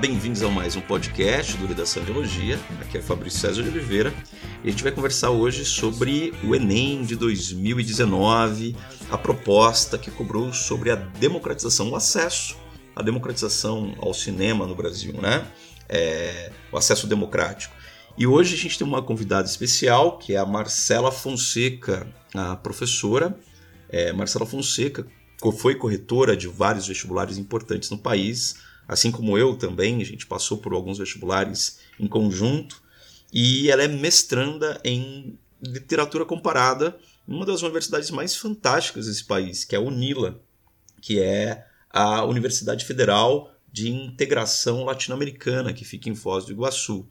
Bem-vindos a mais um podcast do Redação de Elogia. Aqui é Fabrício César de Oliveira e a gente vai conversar hoje sobre o Enem de 2019, a proposta que cobrou sobre a democratização, o acesso à democratização ao cinema no Brasil, né? É, o acesso democrático. E hoje a gente tem uma convidada especial, que é a Marcela Fonseca, a professora. É, Marcela Fonseca foi corretora de vários vestibulares importantes no país, assim como eu também, a gente passou por alguns vestibulares em conjunto, e ela é mestranda em literatura comparada em uma das universidades mais fantásticas desse país, que é a UNILA, que é a Universidade Federal de Integração Latino-Americana, que fica em Foz do Iguaçu.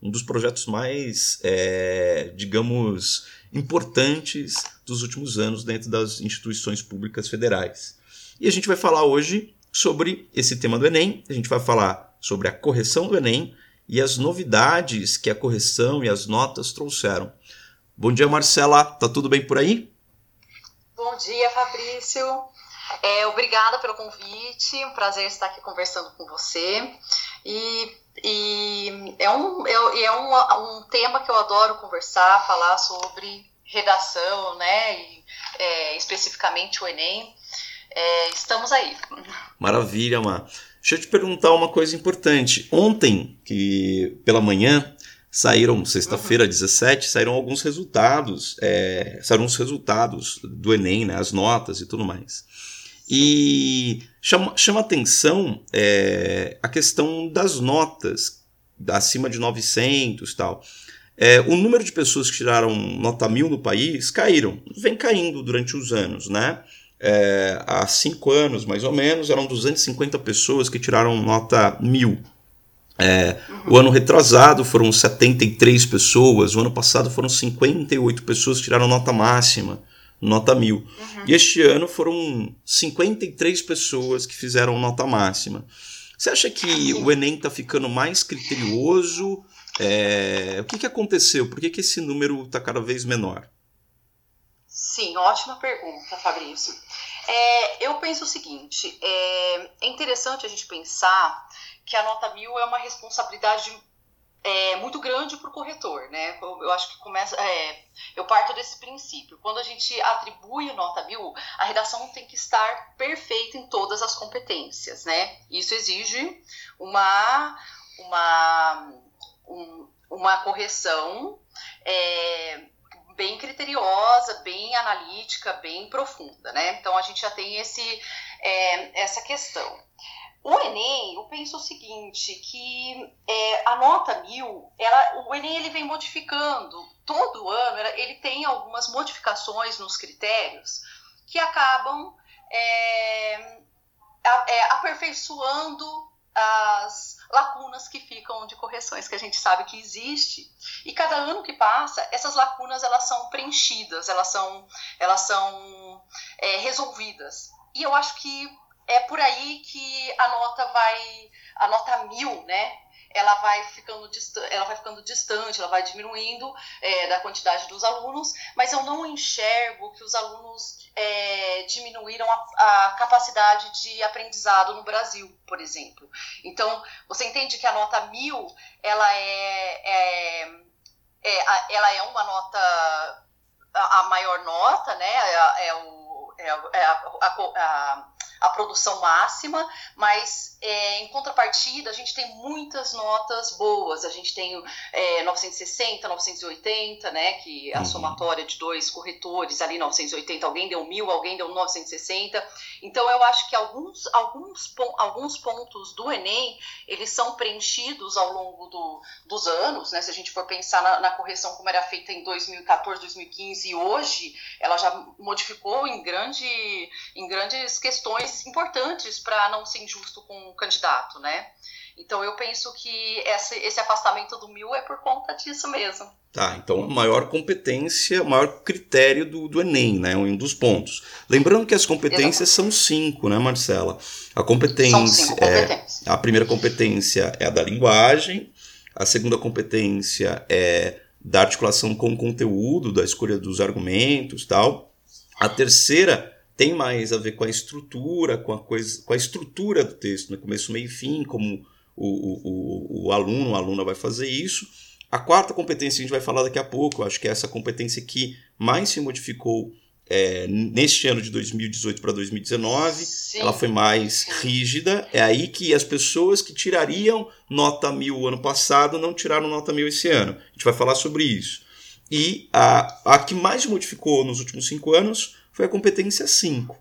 Um dos projetos mais, é, digamos, importantes dos últimos anos dentro das instituições públicas federais. E a gente vai falar hoje sobre esse tema do Enem, a gente vai falar sobre a correção do Enem e as novidades que a correção e as notas trouxeram. Bom dia, Marcela. Tá tudo bem por aí? Bom dia, Fabrício. É, obrigada pelo convite, um prazer estar aqui conversando com você. E, e é, um, é, é um, um tema que eu adoro conversar, falar sobre redação, né? E, é, especificamente o Enem. É, estamos aí. Maravilha, Mar. Deixa eu te perguntar uma coisa importante. Ontem, que pela manhã, saíram, sexta-feira, uhum. 17, saíram alguns resultados, é, saíram os resultados do Enem, né, as notas e tudo mais. E chama, chama atenção é, a questão das notas, acima de 900 e tal. É, o número de pessoas que tiraram nota mil no país caíram, vem caindo durante os anos, né? É, há cinco anos, mais ou menos, eram 250 pessoas que tiraram nota mil. É, uhum. O ano retrasado foram 73 pessoas, o ano passado foram 58 pessoas que tiraram nota máxima, nota mil. Uhum. E este ano foram 53 pessoas que fizeram nota máxima. Você acha que o Enem está ficando mais criterioso? É, o que, que aconteceu? Por que, que esse número está cada vez menor? Sim, ótima pergunta, Fabrício. É, eu penso o seguinte: é, é, interessante a gente pensar que a nota mil é uma responsabilidade é, muito grande para o corretor, né? Eu acho que começa, é, eu parto desse princípio. Quando a gente atribui nota mil, a redação tem que estar perfeita em todas as competências, né? Isso exige uma uma um, uma correção é, bem criteriosa, bem analítica, bem profunda, né? Então a gente já tem esse, é, essa questão. O Enem, eu penso o seguinte, que é, a nota mil, ela, o Enem ele vem modificando todo ano, ele tem algumas modificações nos critérios que acabam é, é, aperfeiçoando as lacunas que ficam de correções que a gente sabe que existe. E cada ano que passa essas lacunas elas são preenchidas elas são elas são é, resolvidas. E eu acho que é por aí que a nota vai a nota mil né ela vai ficando ela vai ficando distante, ela vai diminuindo é, da quantidade dos alunos, mas eu não enxergo que os alunos é, diminuíram a, a, capacidade de aprendizado no Brasil, por exemplo. Então, você entende que a nota mil, ela é, é, é ela é uma nota, a, a maior nota, né? É, é o, é, é a, a a produção máxima, mas é, em contrapartida a gente tem muitas notas boas. A gente tem é, 960, 980, né? Que é a uhum. somatória de dois corretores ali, 980, alguém deu mil, alguém deu 960. Então eu acho que alguns, alguns, alguns pontos do Enem eles são preenchidos ao longo do, dos anos, né? Se a gente for pensar na, na correção como era feita em 2014, 2015 e hoje, ela já modificou em, grande, em grandes questões importantes para não ser injusto com o candidato, né? Então eu penso que esse, esse afastamento do mil é por conta disso mesmo. Tá, então maior competência, maior critério do, do Enem, né? Um dos pontos. Lembrando que as competências Exatamente. são cinco, né, Marcela? A competência é a primeira competência é a da linguagem, a segunda competência é da articulação com o conteúdo, da escolha dos argumentos, tal. A terceira tem mais a ver com a estrutura, com a, coisa, com a estrutura do texto, né? começo, meio e fim, como o, o, o aluno, a aluna vai fazer isso. A quarta competência a gente vai falar daqui a pouco, acho que é essa competência que mais se modificou é, neste ano de 2018 para 2019, Sim. ela foi mais rígida. É aí que as pessoas que tirariam nota mil ano passado não tiraram nota mil esse ano. A gente vai falar sobre isso. E a, a que mais modificou nos últimos cinco anos foi a competência 5.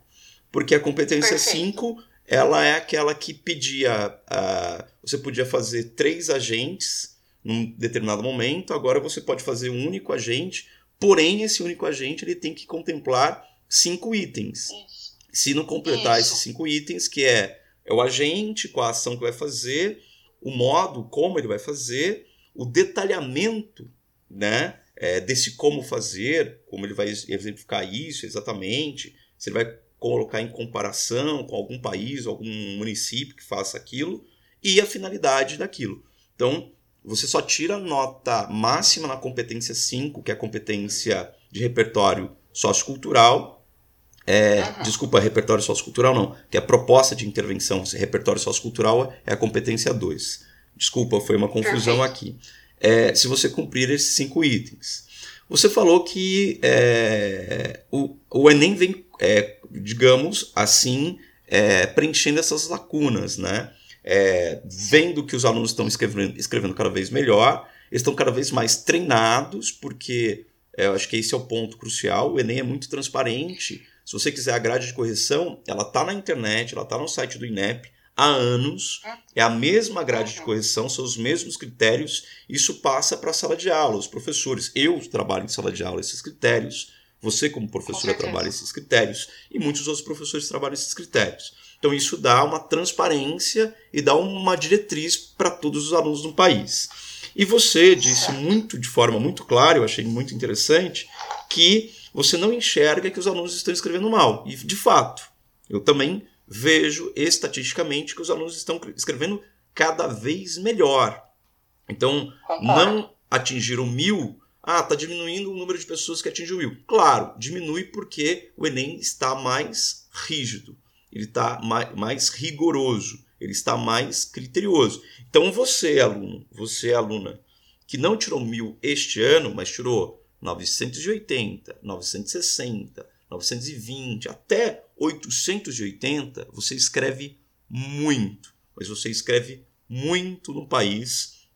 Porque a competência 5 ela é aquela que pedia. Uh, você podia fazer três agentes num determinado momento, agora você pode fazer um único agente, porém esse único agente ele tem que contemplar cinco itens. Isso. Se não completar Isso. esses cinco itens, que é, é o agente, qual a ação que vai fazer, o modo, como ele vai fazer, o detalhamento né, é, desse como fazer, como ele vai exemplificar isso exatamente, se ele vai colocar em comparação com algum país, algum município que faça aquilo, e a finalidade daquilo. Então, você só tira nota máxima na competência 5, que é a competência de repertório sociocultural. É, uhum. Desculpa, repertório sociocultural não, que é a proposta de intervenção. Repertório sociocultural é a competência 2. Desculpa, foi uma confusão Perfeito. aqui. É, se você cumprir esses cinco itens. Você falou que é, o, o Enem vem, é, digamos assim, é, preenchendo essas lacunas, né? é, vendo que os alunos estão escrevendo, escrevendo cada vez melhor, estão cada vez mais treinados, porque é, eu acho que esse é o ponto crucial. O Enem é muito transparente. Se você quiser a grade de correção, ela está na internet, ela está no site do INEP há anos. É a mesma grade de correção, são os mesmos critérios. Isso passa para a sala de aula, os professores. Eu trabalho em sala de aula esses critérios. Você, como professora, trabalha esses critérios. E muitos outros professores trabalham esses critérios. Então isso dá uma transparência e dá uma diretriz para todos os alunos do país. E você disse muito de forma muito clara, eu achei muito interessante, que você não enxerga que os alunos estão escrevendo mal. E de fato, eu também vejo estatisticamente que os alunos estão escrevendo cada vez melhor. Então, não atingiram mil. Ah, está diminuindo o número de pessoas que atingem mil. Claro, diminui porque o Enem está mais rígido ele está mais, mais rigoroso, ele está mais criterioso. Então você, aluno, você, aluna, que não tirou mil este ano, mas tirou 980, 960, 920, até 880, você escreve muito. Mas você escreve muito no país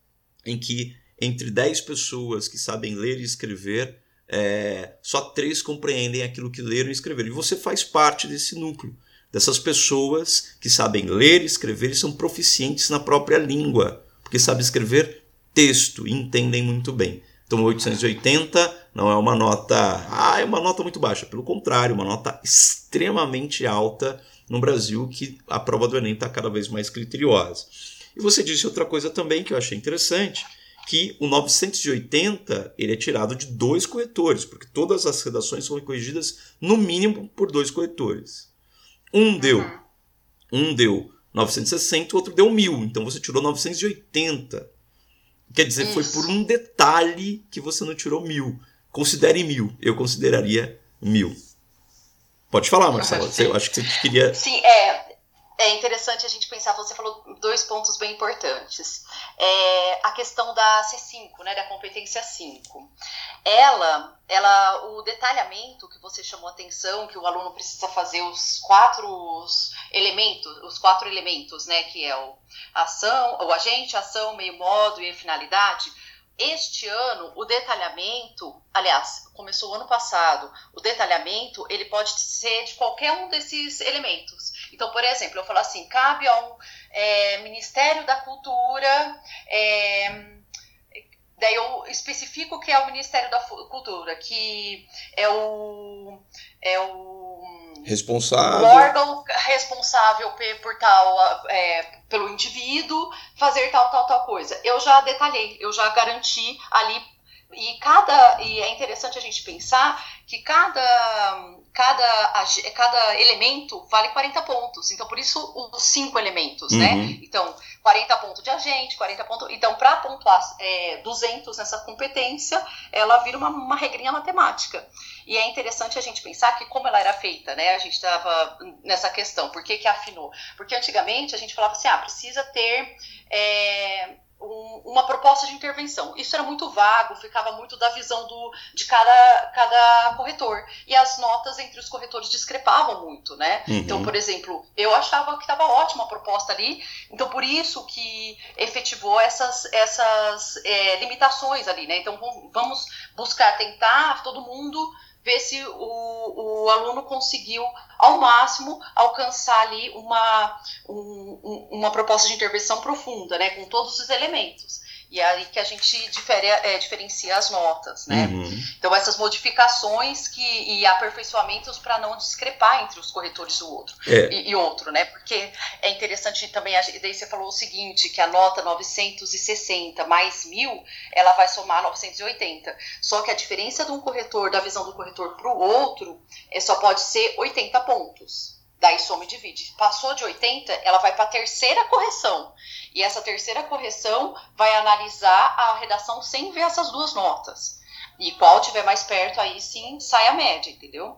em que entre 10 pessoas que sabem ler e escrever, é, só três compreendem aquilo que leram e escreveram. E você faz parte desse núcleo dessas pessoas que sabem ler, escrever e são proficientes na própria língua, porque sabem escrever texto e entendem muito bem. Então, 880 não é uma nota, ah, é uma nota muito baixa, pelo contrário, uma nota extremamente alta no Brasil, que a prova do Enem está cada vez mais criteriosa. E você disse outra coisa também que eu achei interessante, que o 980 ele é tirado de dois corretores, porque todas as redações são corrigidas no mínimo por dois corretores. Um deu, uhum. um deu 960, o outro deu 1000. Então você tirou 980. Quer dizer, Isso. foi por um detalhe que você não tirou 1000. Considere 1000. Eu consideraria 1000. Pode falar, Marcela. Eu acho que você queria. Sim, é é interessante a gente pensar, você falou dois pontos bem importantes. É, a questão da C5, né, da competência 5. Ela, ela, o detalhamento que você chamou atenção, que o aluno precisa fazer os quatro elementos, os quatro elementos, né, que é o ação, o agente, ação, meio modo e finalidade, este ano, o detalhamento, aliás, começou o ano passado, o detalhamento ele pode ser de qualquer um desses elementos. Então, por exemplo, eu falo assim, cabe ao é, Ministério da Cultura, é, daí eu especifico que é o Ministério da Cultura, que é o, é o responsável. O órgão responsável por tal, é, pelo indivíduo fazer tal, tal, tal coisa. Eu já detalhei, eu já garanti ali e cada e é interessante a gente pensar que cada cada, cada elemento vale 40 pontos. Então, por isso, os cinco elementos, né? uhum. né? Então, 40 pontos de agente, 40 pontos. Então, para pontuar é, 200 nessa competência, ela vira uma, uma regrinha matemática. E é interessante a gente pensar que, como ela era feita, né? A gente estava nessa questão, por que, que afinou? Porque antigamente a gente falava assim, ah, precisa ter. É, um, uma proposta de intervenção. Isso era muito vago, ficava muito da visão do, de cada, cada corretor. E as notas entre os corretores discrepavam muito, né? Uhum. Então, por exemplo, eu achava que estava ótima a proposta ali, então por isso que efetivou essas, essas é, limitações ali, né? Então vamos buscar tentar todo mundo ver se o, o aluno conseguiu, ao máximo, alcançar ali uma, um, uma proposta de intervenção profunda, né, com todos os elementos. E é aí que a gente difere, é, diferencia as notas, né? Uhum. Então, essas modificações que, e aperfeiçoamentos para não discrepar entre os corretores do outro é. e, e, outro, né? Porque é interessante também, daí você falou o seguinte, que a nota 960 mais 1000, ela vai somar 980. Só que a diferença de um corretor, da visão do corretor para o outro, é, só pode ser 80 pontos. Daí soma e divide. Passou de 80, ela vai para a terceira correção. E essa terceira correção vai analisar a redação sem ver essas duas notas. E qual tiver mais perto, aí sim sai a média, entendeu?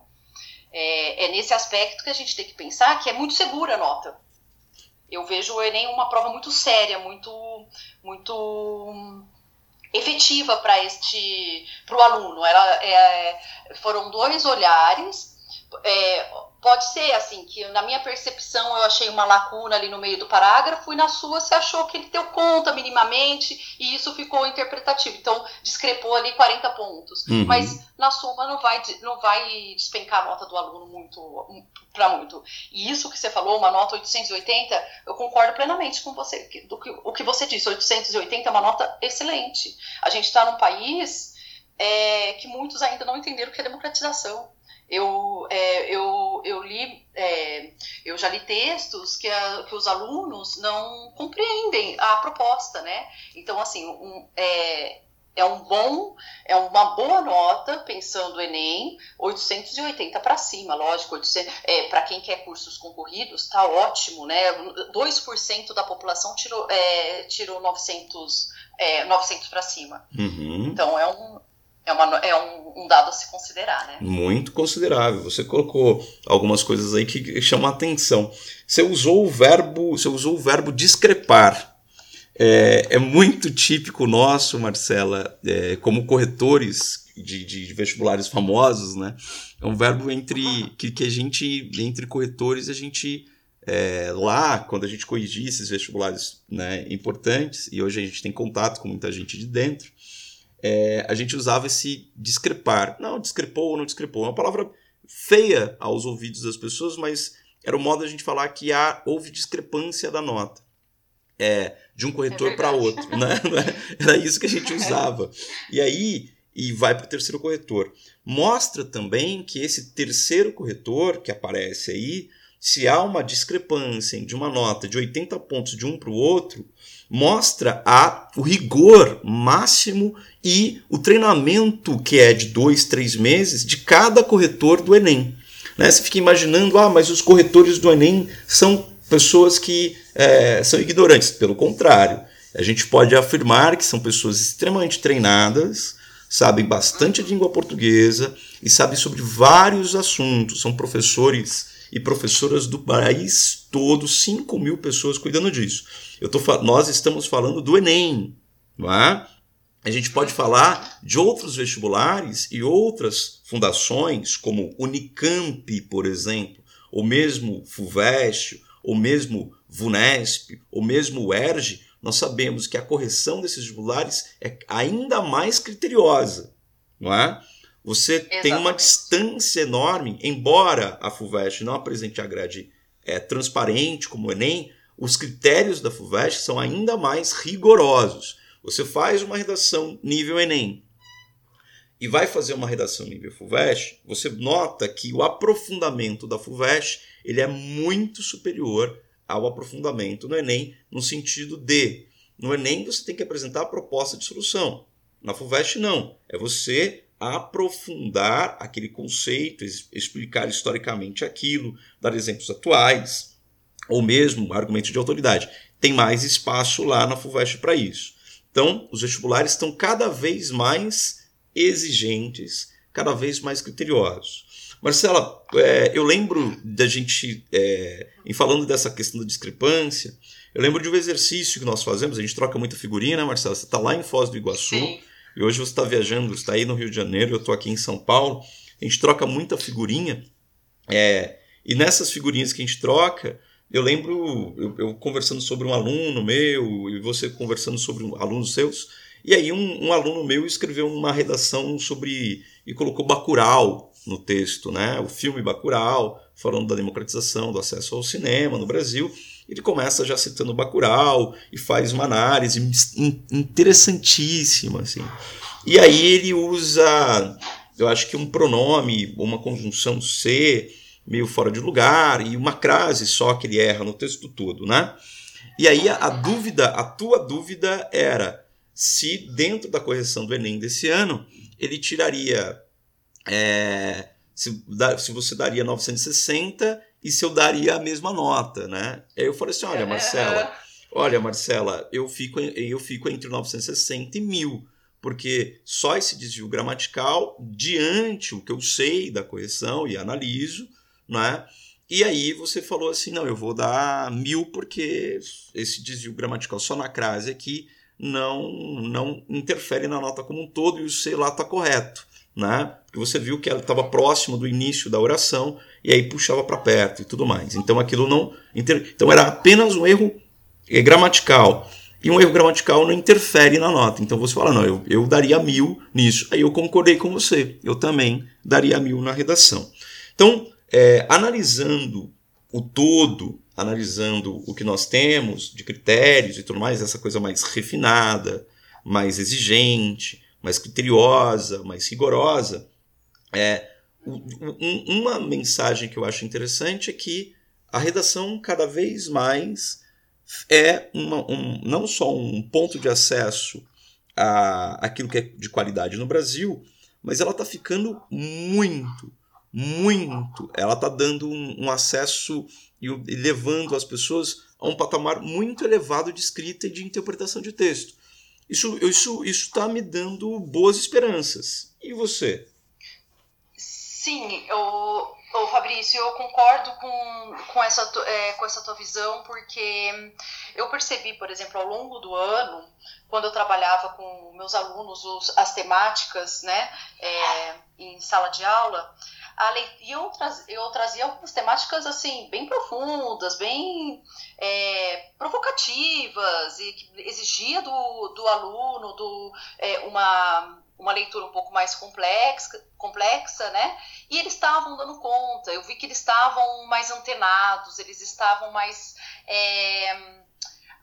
É, é nesse aspecto que a gente tem que pensar que é muito segura a nota. Eu vejo o Enem uma prova muito séria, muito, muito efetiva para este, para o aluno. Ela, é, foram dois olhares. É, pode ser assim, que na minha percepção eu achei uma lacuna ali no meio do parágrafo e na sua você achou que ele deu conta minimamente e isso ficou interpretativo. Então, discrepou ali 40 pontos. Uhum. Mas na suma não vai, não vai despencar a nota do aluno muito para muito. E isso que você falou, uma nota 880, eu concordo plenamente com você. Do que, o que você disse, 880 é uma nota excelente. A gente está num país é, que muitos ainda não entenderam o que é democratização. Eu, é, eu, eu li, é, eu já li textos que, a, que os alunos não compreendem a proposta, né? Então, assim, um, é, é um bom, é uma boa nota, pensando o Enem, 880 para cima, lógico, é, para quem quer cursos concorridos, está ótimo, né? 2% da população tirou, é, tirou 900, é, 900 para cima. Uhum. Então, é um, é, uma, é um, um, dado a se considerar, né? Muito considerável. Você colocou algumas coisas aí que chamam a atenção. Você usou o verbo, você usou o verbo discrepar. É, é muito típico nosso, Marcela, é, como corretores de, de, vestibulares famosos, né? É um verbo entre que, que a gente, entre corretores, a gente é, lá, quando a gente corrigia esses vestibulares né, importantes, e hoje a gente tem contato com muita gente de dentro, é, a gente usava esse discrepar. Não, discrepou ou não discrepou. É uma palavra feia aos ouvidos das pessoas, mas era o modo de a gente falar que há, houve discrepância da nota. É, de um corretor é para outro. Né? Era isso que a gente usava. E aí, e vai para o terceiro corretor. Mostra também que esse terceiro corretor que aparece aí, se há uma discrepância de uma nota de 80 pontos de um para o outro, mostra a, o rigor máximo e o treinamento que é de dois, três meses de cada corretor do Enem. Né? Você fica imaginando, ah, mas os corretores do Enem são pessoas que é, são ignorantes. Pelo contrário, a gente pode afirmar que são pessoas extremamente treinadas, sabem bastante de língua portuguesa e sabem sobre vários assuntos. São professores e professoras do país todo, 5 mil pessoas cuidando disso. Eu tô, nós estamos falando do Enem, não é? A gente pode falar de outros vestibulares e outras fundações, como Unicamp, por exemplo, ou mesmo FUVEST, ou mesmo VUNESP, ou mesmo UERJ, nós sabemos que a correção desses vestibulares é ainda mais criteriosa, não é? Você Exatamente. tem uma distância enorme, embora a FUVEST não apresente a grade é, transparente como o Enem, os critérios da FUVEST são ainda mais rigorosos. Você faz uma redação nível Enem e vai fazer uma redação nível FUVEST, você nota que o aprofundamento da FUVEST ele é muito superior ao aprofundamento no Enem, no sentido de, no Enem você tem que apresentar a proposta de solução. Na FUVEST não, é você aprofundar aquele conceito, explicar historicamente aquilo, dar exemplos atuais, ou mesmo argumento de autoridade. Tem mais espaço lá na FUVEST para isso. Então, os vestibulares estão cada vez mais exigentes, cada vez mais criteriosos. Marcela, é, eu lembro da gente, é, em falando dessa questão da discrepância, eu lembro de um exercício que nós fazemos, a gente troca muita figurinha, né, Marcela? Você está lá em Foz do Iguaçu, Sim. e hoje você está viajando, está aí no Rio de Janeiro, eu estou aqui em São Paulo, a gente troca muita figurinha, é, e nessas figurinhas que a gente troca, eu lembro eu, eu, conversando sobre um aluno meu e você conversando sobre um, alunos seus. E aí um, um, aluno meu escreveu uma redação sobre e colocou Bacurau no texto, né? O filme Bacurau, falando da democratização do acesso ao cinema no Brasil. Ele começa já citando Bacurau e faz uma análise interessantíssima, assim. E aí ele usa, eu acho que um pronome, uma conjunção C, meio fora de lugar e uma crase só que ele erra no texto todo, né? E aí a, a dúvida, a tua dúvida era se dentro da correção do Enem desse ano ele tiraria é, se, se você daria 960 e se eu daria a mesma nota, né? Aí eu falei assim, olha Marcela, olha Marcela, eu fico eu fico entre 960 e 1000 porque só esse desvio gramatical, diante o que eu sei da correção e analiso, né? E aí você falou assim, não, eu vou dar mil porque esse desvio gramatical só na crase aqui não não interfere na nota como um todo e o C lá está correto, né? Porque você viu que ela estava próximo do início da oração e aí puxava para perto e tudo mais. Então aquilo não inter... então era apenas um erro é, gramatical e um erro gramatical não interfere na nota. Então você fala, não, eu, eu daria mil nisso. Aí eu concordei com você, eu também daria mil na redação. Então é, analisando o todo, analisando o que nós temos de critérios e tudo mais, essa coisa mais refinada, mais exigente, mais criteriosa, mais rigorosa, é, um, uma mensagem que eu acho interessante é que a redação cada vez mais é uma, um, não só um ponto de acesso a aquilo que é de qualidade no Brasil, mas ela está ficando muito, muito. Ela está dando um, um acesso e, e levando as pessoas a um patamar muito elevado de escrita e de interpretação de texto. Isso isso isso está me dando boas esperanças. E você? Sim, eu, eu Fabrício, eu concordo com, com, essa, é, com essa tua visão, porque eu percebi, por exemplo, ao longo do ano, quando eu trabalhava com meus alunos os, as temáticas né, é, em sala de aula, e eu, traz, eu trazia algumas temáticas assim bem profundas, bem é, provocativas e que exigia do, do aluno do, é, uma, uma leitura um pouco mais complexa, complexa, né? E eles estavam dando conta. Eu vi que eles estavam mais antenados, eles estavam mais é,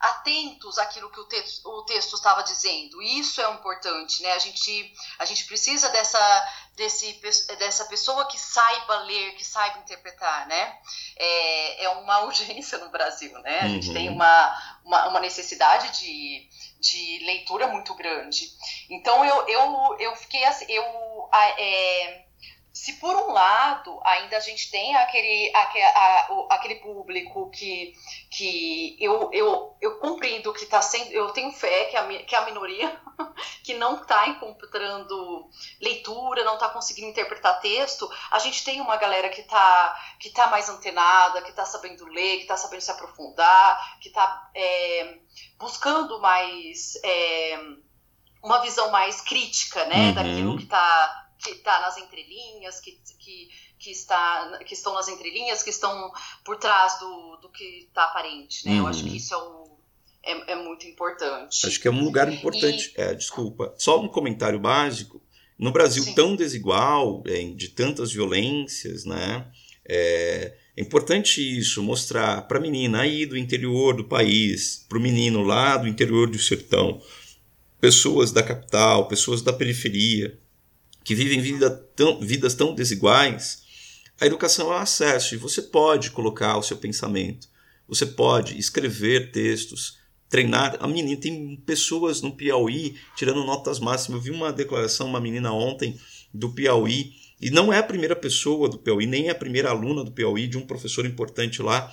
atentos àquilo que o texto, o texto estava dizendo. Isso é importante, né? A gente, a gente precisa dessa, desse, dessa pessoa que saiba ler, que saiba interpretar, né? É, é uma urgência no Brasil, né? A gente tem uhum. uma, uma, uma, necessidade de, de leitura muito grande. Então, eu, eu, eu fiquei assim, eu... É, se por um lado ainda a gente tem aquele, aquele, aquele público que, que eu, eu, eu compreendo que está sendo, eu tenho fé que a, que a minoria que não está encontrando leitura, não está conseguindo interpretar texto, a gente tem uma galera que está que tá mais antenada, que está sabendo ler, que está sabendo se aprofundar, que está é, buscando mais é, uma visão mais crítica né, uhum. daquilo que está que está nas entrelinhas, que, que, que, está, que estão nas entrelinhas, que estão por trás do, do que está aparente, né? Uhum. Eu acho que uhum. isso é, um, é, é, muito importante. Acho que é um lugar importante. E... É, desculpa. Só um comentário básico. No Brasil Sim. tão desigual, é, de tantas violências, né? É, é importante isso, mostrar para a menina aí do interior do país, para o menino lá do interior do sertão, pessoas da capital, pessoas da periferia, que vivem vida tão, vidas tão desiguais, a educação é um acesso e você pode colocar o seu pensamento, você pode escrever textos, treinar. A menina tem pessoas no Piauí tirando notas máximas. Eu vi uma declaração, uma menina ontem do Piauí, e não é a primeira pessoa do Piauí, nem é a primeira aluna do Piauí, de um professor importante lá,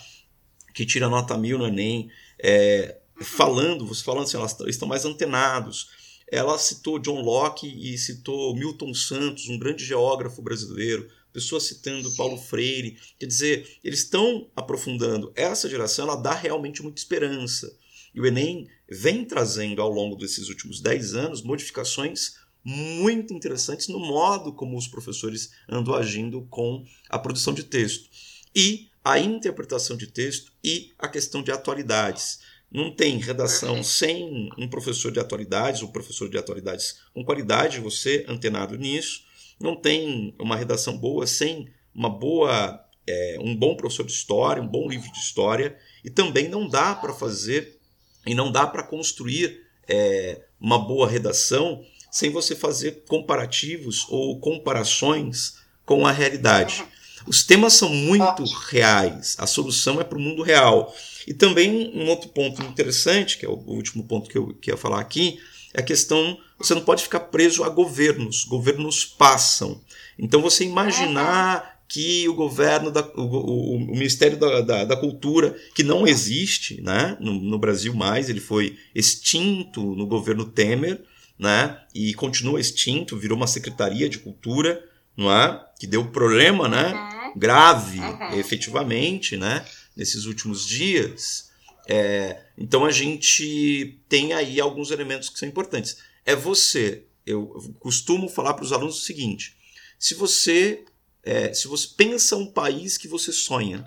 que tira nota mil no Enem, é, falando, você falando assim, elas estão mais antenados. Ela citou John Locke e citou Milton Santos, um grande geógrafo brasileiro, pessoas citando Paulo Freire. Quer dizer, eles estão aprofundando. Essa geração ela dá realmente muita esperança. E o Enem vem trazendo ao longo desses últimos 10 anos modificações muito interessantes no modo como os professores andam agindo com a produção de texto. E a interpretação de texto e a questão de atualidades. Não tem redação sem um professor de atualidades, ou professor de atualidades com qualidade, você antenado nisso. Não tem uma redação boa sem uma boa, é, um bom professor de história, um bom livro de história. E também não dá para fazer e não dá para construir é, uma boa redação sem você fazer comparativos ou comparações com a realidade. Os temas são muito reais, a solução é para o mundo real. E também um outro ponto interessante, que é o último ponto que eu, que eu ia falar aqui, é a questão: você não pode ficar preso a governos, governos passam. Então você imaginar que o governo, da, o, o, o Ministério da, da, da, Cultura, que não existe né, no, no, Brasil mais, ele foi extinto no governo Temer, né, e continua extinto, virou uma Secretaria de Cultura, não é? que deu problema né, uhum. grave, uhum. efetivamente, né? nesses últimos dias. É, então a gente tem aí alguns elementos que são importantes. É você, eu costumo falar para os alunos o seguinte: se você, é, se você pensa um país que você sonha,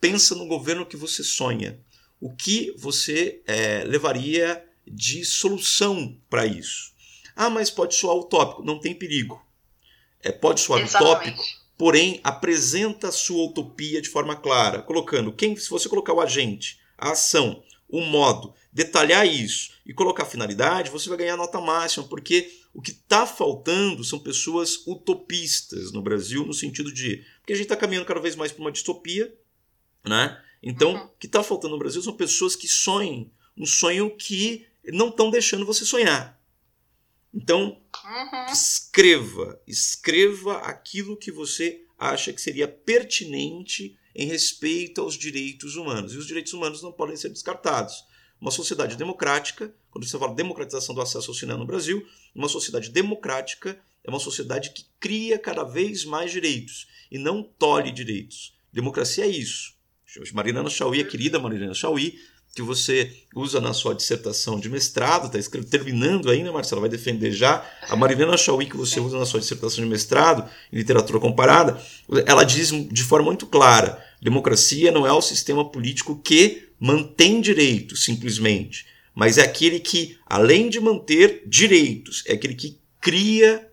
pensa no governo que você sonha, o que você é, levaria de solução para isso? Ah, mas pode soar utópico, não tem perigo. É, pode soar Exatamente. utópico, porém apresenta a sua utopia de forma clara, colocando quem, se você colocar o agente, a ação, o modo, detalhar isso e colocar a finalidade, você vai ganhar nota máxima, porque o que está faltando são pessoas utopistas no Brasil, no sentido de. Porque a gente está caminhando cada vez mais para uma distopia, né? Então, uhum. o que está faltando no Brasil são pessoas que sonhem, um sonho que não estão deixando você sonhar. Então, uhum. escreva, escreva aquilo que você acha que seria pertinente em respeito aos direitos humanos. E os direitos humanos não podem ser descartados. Uma sociedade democrática, quando você fala democratização do acesso ao cinema no Brasil, uma sociedade democrática é uma sociedade que cria cada vez mais direitos e não tolhe direitos. Democracia é isso. Marilena Chauí, a querida Marilena Chauí, que você usa na sua dissertação de mestrado, está terminando ainda, Marcela, vai defender já. A Marilena Chauí, que você usa na sua dissertação de mestrado em literatura comparada, ela diz de forma muito clara: democracia não é o sistema político que mantém direitos, simplesmente, mas é aquele que, além de manter direitos, é aquele que cria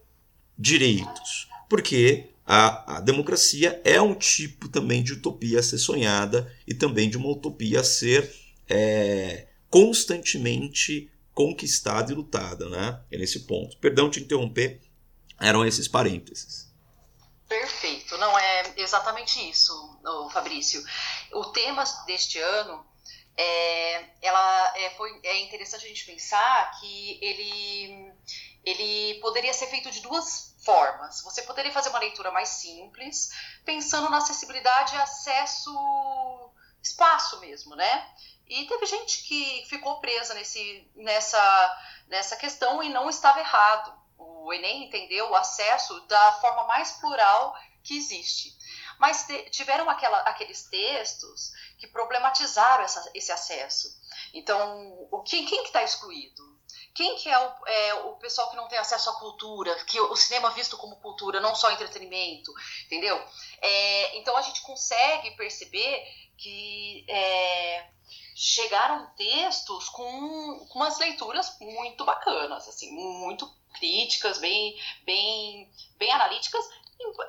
direitos. Porque a, a, democracia é um tipo também de utopia a ser sonhada e também de uma utopia a ser é, constantemente conquistada e lutada, né? É nesse ponto. Perdão te interromper, eram esses parênteses. Perfeito, não é exatamente isso, Fabrício. O tema deste ano é, ela é, foi, é interessante a gente pensar que ele, ele poderia ser feito de duas formas. Você poderia fazer uma leitura mais simples, pensando na acessibilidade e acesso espaço mesmo, né? E teve gente que ficou presa nesse, nessa, nessa questão e não estava errado. O Enem entendeu o acesso da forma mais plural que existe. Mas tiveram aquela, aqueles textos que problematizaram essa, esse acesso. Então, o, quem, quem que está excluído? Quem que é o, é o, pessoal que não tem acesso à cultura, que o cinema é visto como cultura, não só entretenimento, entendeu? É, então a gente consegue perceber que é, chegaram textos com, com umas leituras muito bacanas, assim, muito críticas, bem, bem, bem analíticas,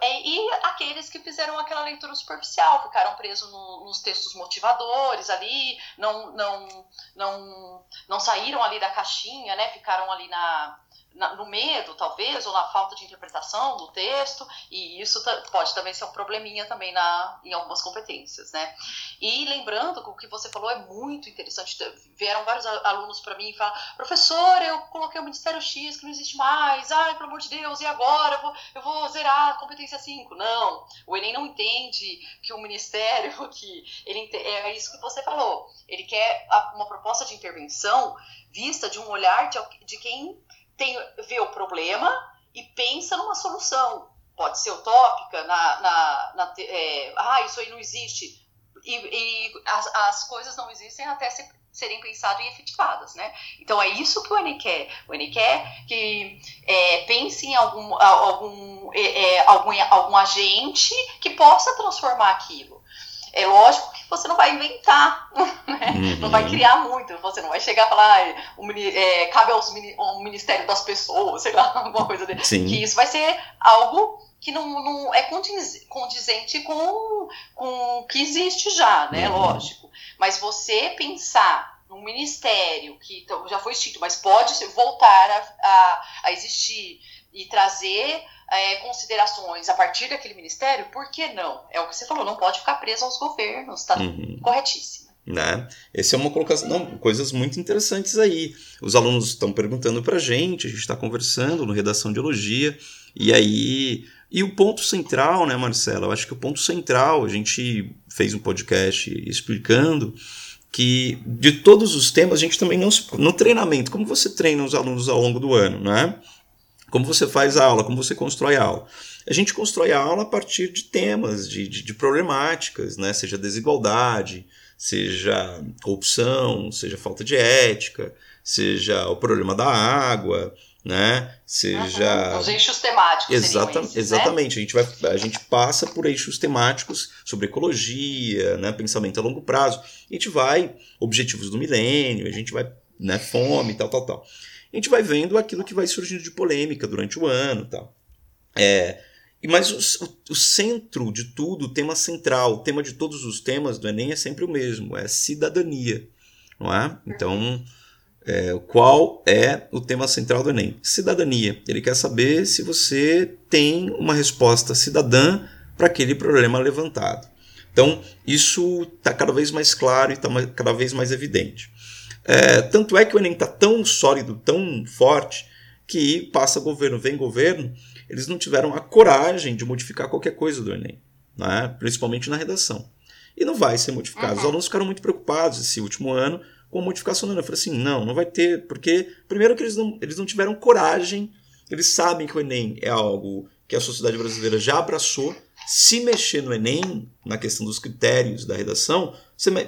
e, e aqueles que fizeram aquela leitura superficial, ficaram presos no, nos textos motivadores ali, não, não, não, não saíram ali da caixinha, né? Ficaram ali na, no medo, talvez, ou na falta de interpretação do texto, e isso pode também ser um probleminha também na, em algumas competências, né? E lembrando que o que você falou é muito interessante. Vieram vários alunos para mim e falaram, professor, eu coloquei o Ministério X que não existe mais, ai, pelo amor de Deus, e agora? Eu vou, eu vou zerar a competência 5. Não, o Enem não entende que o Ministério, que ele é isso que você falou, ele quer uma proposta de intervenção vista de um olhar de, de quem tem, vê o problema e pensa numa solução. Pode ser utópica, na, na, na é, ah, isso aí não existe. E, e as, as, coisas não existem até se, serem pensadas e efetivadas, né? Então é isso que o Enem quer. O Enem quer que é, pense em algum, algum, é, é, algum, algum agente que possa transformar aquilo. É lógico que você não vai inventar, né? uhum. não vai criar muito, você não vai chegar e falar, ah, o, é, cabe ao Ministério das Pessoas, sei lá, alguma coisa. Sim. Que isso vai ser algo que não, não é condizente com, com o que existe já, né? Uhum. Lógico. Mas você pensar num ministério que então, já foi extinto, mas pode voltar a, a, a existir e trazer é, considerações a partir daquele ministério, por que não? É o que você falou, não pode ficar preso aos governos, está uhum. corretíssimo. Né? Essa é uma colocação, não, coisas muito interessantes aí. Os alunos estão perguntando para a gente, a gente está conversando no Redação de Elogia, e aí. E o ponto central, né, Marcela? Eu acho que o ponto central, a gente fez um podcast explicando que de todos os temas, a gente também não. No treinamento, como você treina os alunos ao longo do ano, né? Como você faz a aula, como você constrói a aula. A gente constrói a aula a partir de temas, de, de, de problemáticas, né? seja desigualdade, seja corrupção, seja falta de ética, seja o problema da água, né? Seja uhum. os eixos temáticos. Exata, esses, exatamente. Né? A gente vai, a gente passa por eixos temáticos sobre ecologia, né? Pensamento a longo prazo. A gente vai objetivos do milênio, a gente vai, né? Fome, tal, tal, tal a gente vai vendo aquilo que vai surgindo de polêmica durante o ano tal. É, mas o, o, o, centro de tudo, o tema central, o tema de todos os temas do Enem é sempre o mesmo, é cidadania. Não é? Então, é, qual é o tema central do Enem? Cidadania. Ele quer saber se você tem uma resposta cidadã para aquele problema levantado. Então, isso está cada vez mais claro e está cada vez mais evidente. É, tanto é que o Enem está tão sólido, tão forte, que passa governo, vem governo, eles não tiveram a coragem de modificar qualquer coisa do Enem, né? principalmente na redação. E não vai ser modificado. Uhum. Os alunos ficaram muito preocupados esse último ano com a modificação do Enem. Eu falei assim, não, não vai ter, porque primeiro que eles não, eles não tiveram coragem, eles sabem que o Enem é algo que a sociedade brasileira já abraçou, se mexer no Enem, na questão dos critérios da redação,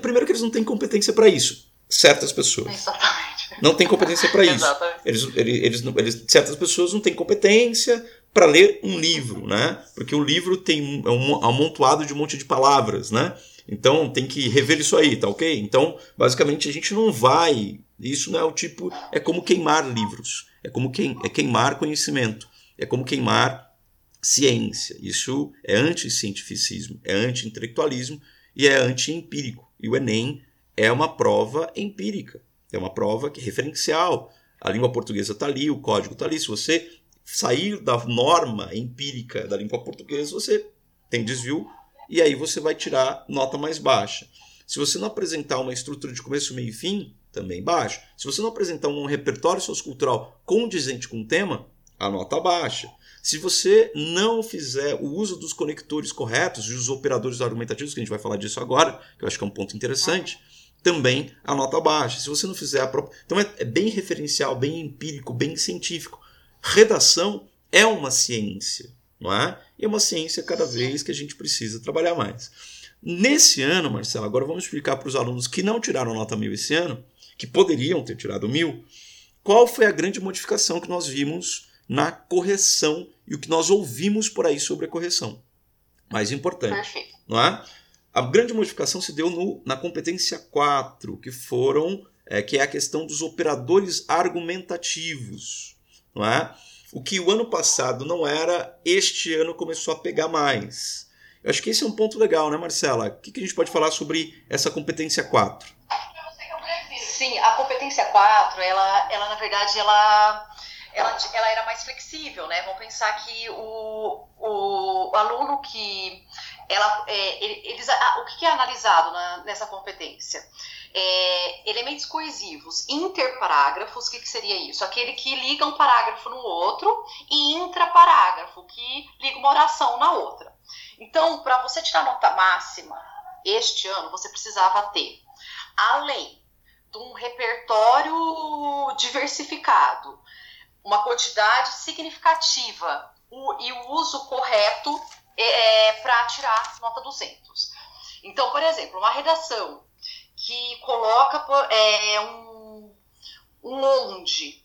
primeiro que eles não têm competência para isso certas pessoas. Exatamente. Não tem competência para isso. Eles, eles, eles, certas pessoas não têm competência para ler um livro, né? Porque o livro tem é um amontoado de um monte de palavras, né? Então tem que rever isso aí, tá ok? Então, basicamente, a gente não vai. Isso não é o tipo. É como queimar livros. É como queim, é queimar conhecimento. É como queimar ciência. Isso é anti-cientificismo, é anti-intelectualismo e é anti-empírico. E o Enem é uma prova empírica, é uma prova que é referencial. A língua portuguesa está ali, o código está ali. Se você sair da norma empírica da língua portuguesa, você tem desvio e aí você vai tirar nota mais baixa. Se você não apresentar uma estrutura de começo, meio e fim, também baixa. Se você não apresentar um repertório sociocultural condizente com o tema, a nota baixa. Se você não fizer o uso dos conectores corretos e os operadores argumentativos, que a gente vai falar disso agora, que eu acho que é um ponto interessante, também a nota baixa. Se você não fizer a própria. Então é, é bem referencial, bem empírico, bem científico. Redação é uma ciência, não é? E é uma ciência cada vez que a gente precisa trabalhar mais. Nesse ano, Marcelo, agora vamos explicar para os alunos que não tiraram nota mil esse ano, que poderiam ter tirado mil, qual foi a grande modificação que nós vimos na correção e o que nós ouvimos por aí sobre a correção. Mais importante, Perfeito. não é? A grande modificação se deu no, na competência 4, que foram é, que é a questão dos operadores argumentativos. Não é? O que o ano passado não era, este ano começou a pegar mais. Eu acho que esse é um ponto legal, né, Marcela? O que, que a gente pode falar sobre essa competência 4? Sim, a competência 4, ela, ela na verdade, ela ela, ela era mais flexível, né? Vamos pensar que o, o, o aluno que ela, é, eles, o que é analisado na, nessa competência? É, elementos coesivos, interparágrafos, o que, que, seria isso? Aquele que liga um parágrafo no outro e intraparágrafo, que liga uma oração na outra. Então, para você tirar nota máxima este ano, você precisava ter, além de um repertório diversificado, uma quantidade significativa o, e o uso correto é, é para tirar nota 200. Então, por exemplo, uma redação que coloca é, um, um onde,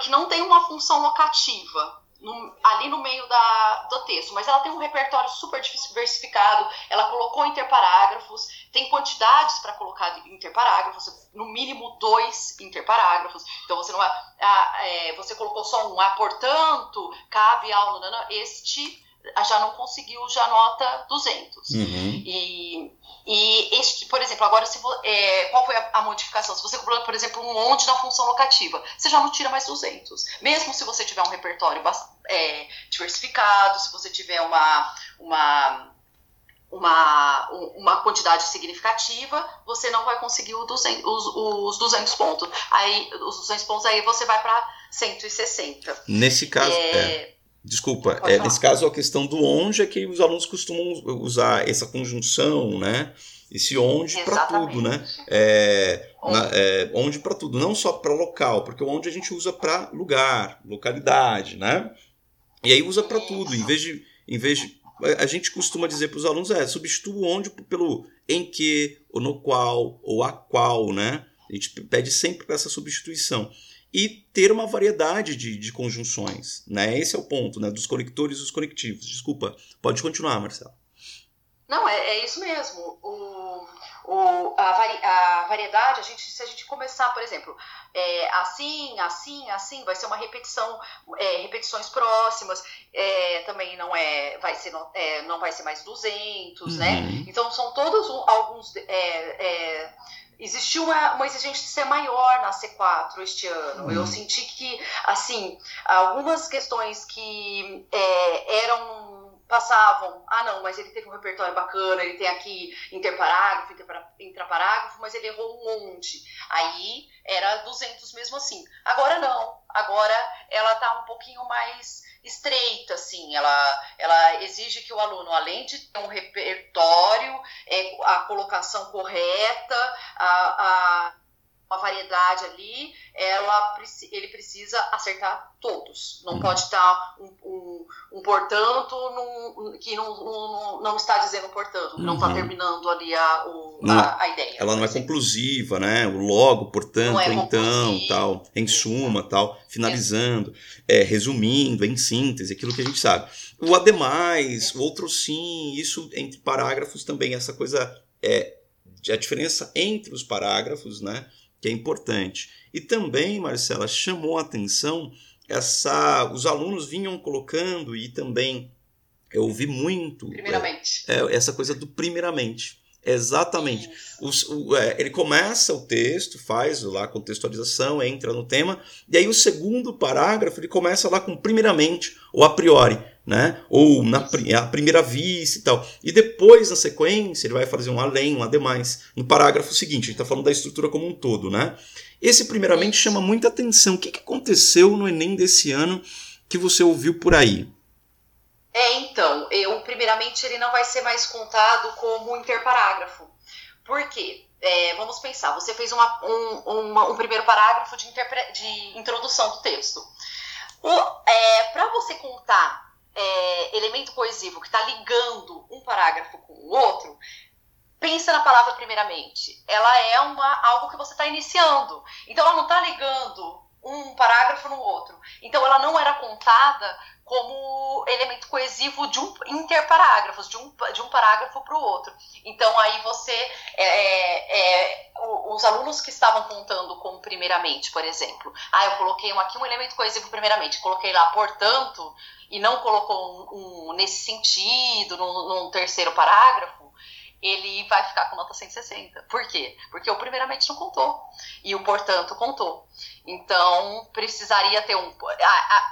que não tem uma função locativa, no, ali no meio da, do texto, mas ela tem um repertório super diversificado, ela colocou interparágrafos, tem quantidades para colocar interparágrafos, no mínimo dois interparágrafos, então você não ah, é, você colocou só um, ah, portanto, cabe ao, este já não conseguiu, já nota 200. Uhum. E, e este, por exemplo, agora se é, qual foi a, a, modificação? Se você colocou, por exemplo, um onde na função locativa, você já não tira mais 200. Mesmo se você tiver um repertório é, diversificado, se você tiver uma, uma uma, uma quantidade significativa, você não vai conseguir os 200, os, os 200 pontos. Aí, os 200 pontos aí você vai para 160. Nesse caso, é, é Desculpa, é, nesse caso a questão do onde é que os alunos costumam usar essa conjunção, né? Esse onde para tudo, né? É, onde, é, onde para tudo, não só para local, porque o onde a gente usa para lugar, localidade, né? E aí usa para tudo, em vez de, em vez de, a gente costuma dizer para os alunos é substitua o onde pelo em que ou no qual ou a qual, né? A gente pede sempre para essa substituição e ter uma variedade de, de conjunções. Né? Esse é o ponto, né? dos conectores e dos conectivos. Desculpa, pode continuar, Marcelo. Não, é, é isso mesmo. O, o, a, vari, a, variedade, a gente, se a gente começar, por exemplo, é, assim, assim, assim, vai ser uma repetição, é, repetições próximas, é, também não é, vai ser, não, é, não vai ser mais 200, né? uhum. né? Então, são todos alguns é, existiu uma, uma exigência de ser maior na C4 este ano. Uhum. Eu senti que, assim, algumas questões que é, eram passavam, ah não, mas ele teve um repertório bacana, ele tem aqui interparágrafo, intraparágrafo, mas ele errou um monte. Aí era 200 mesmo assim. Agora não, agora ela tá um pouquinho mais estreita, assim, ela, ela exige que o aluno, além de ter um repertório, é, a colocação correta, a, a uma variedade ali, ela, ele precisa acertar todos. Não uhum. pode estar um, um, um portanto num, que não, não, não, está dizendo portanto, uhum. não está terminando ali a, o, a, é- a, ideia. Ela não é conclusiva, né? O logo, portanto, é então, tal, em suma, tal, finalizando, é. resumindo, em síntese, aquilo que a gente sabe. O ademais, o outro sim, isso entre parágrafos também, essa coisa é a diferença entre os parágrafos, né? Que é importante. E também, Marcela, chamou a atenção essa. Os alunos vinham colocando, e também eu ouvi muito. Primeiramente. É, essa coisa do primeiramente. Exatamente. Os, o, é, ele começa o texto, faz lá a contextualização, entra no tema, e aí o segundo parágrafo ele começa lá com primeiramente, ou a priori, né? ou na a primeira vista e tal. E depois, na sequência, ele vai fazer um além, um ademais. No parágrafo seguinte, a gente está falando da estrutura como um todo. Né? Esse, primeiramente, chama muita atenção. O que, que aconteceu no Enem desse ano que você ouviu por aí? É, então, eu, primeiramente, ele não vai ser mais contado como interparágrafo. Por quê? É, vamos pensar, você fez uma, um, uma, um, primeiro parágrafo de, de, introdução do texto. É, Para você contar é, elemento coesivo que está ligando um parágrafo com o outro, pensa na palavra primeiramente. Ela é uma, algo que você está iniciando. Então, ela não está ligando um parágrafo no outro. Então, ela não era contada como elemento coesivo de um interparágrafos, de um, de um parágrafo para o outro. Então aí você, é, é, é os alunos que estavam contando como primeiramente, por exemplo, ah, eu coloquei aqui um elemento coesivo primeiramente, coloquei lá portanto e não colocou um, um nesse sentido, num, num terceiro parágrafo, ele vai ficar com nota 160. Por quê? Porque o primeiramente não contou. E o portanto contou. Então, precisaria ter um.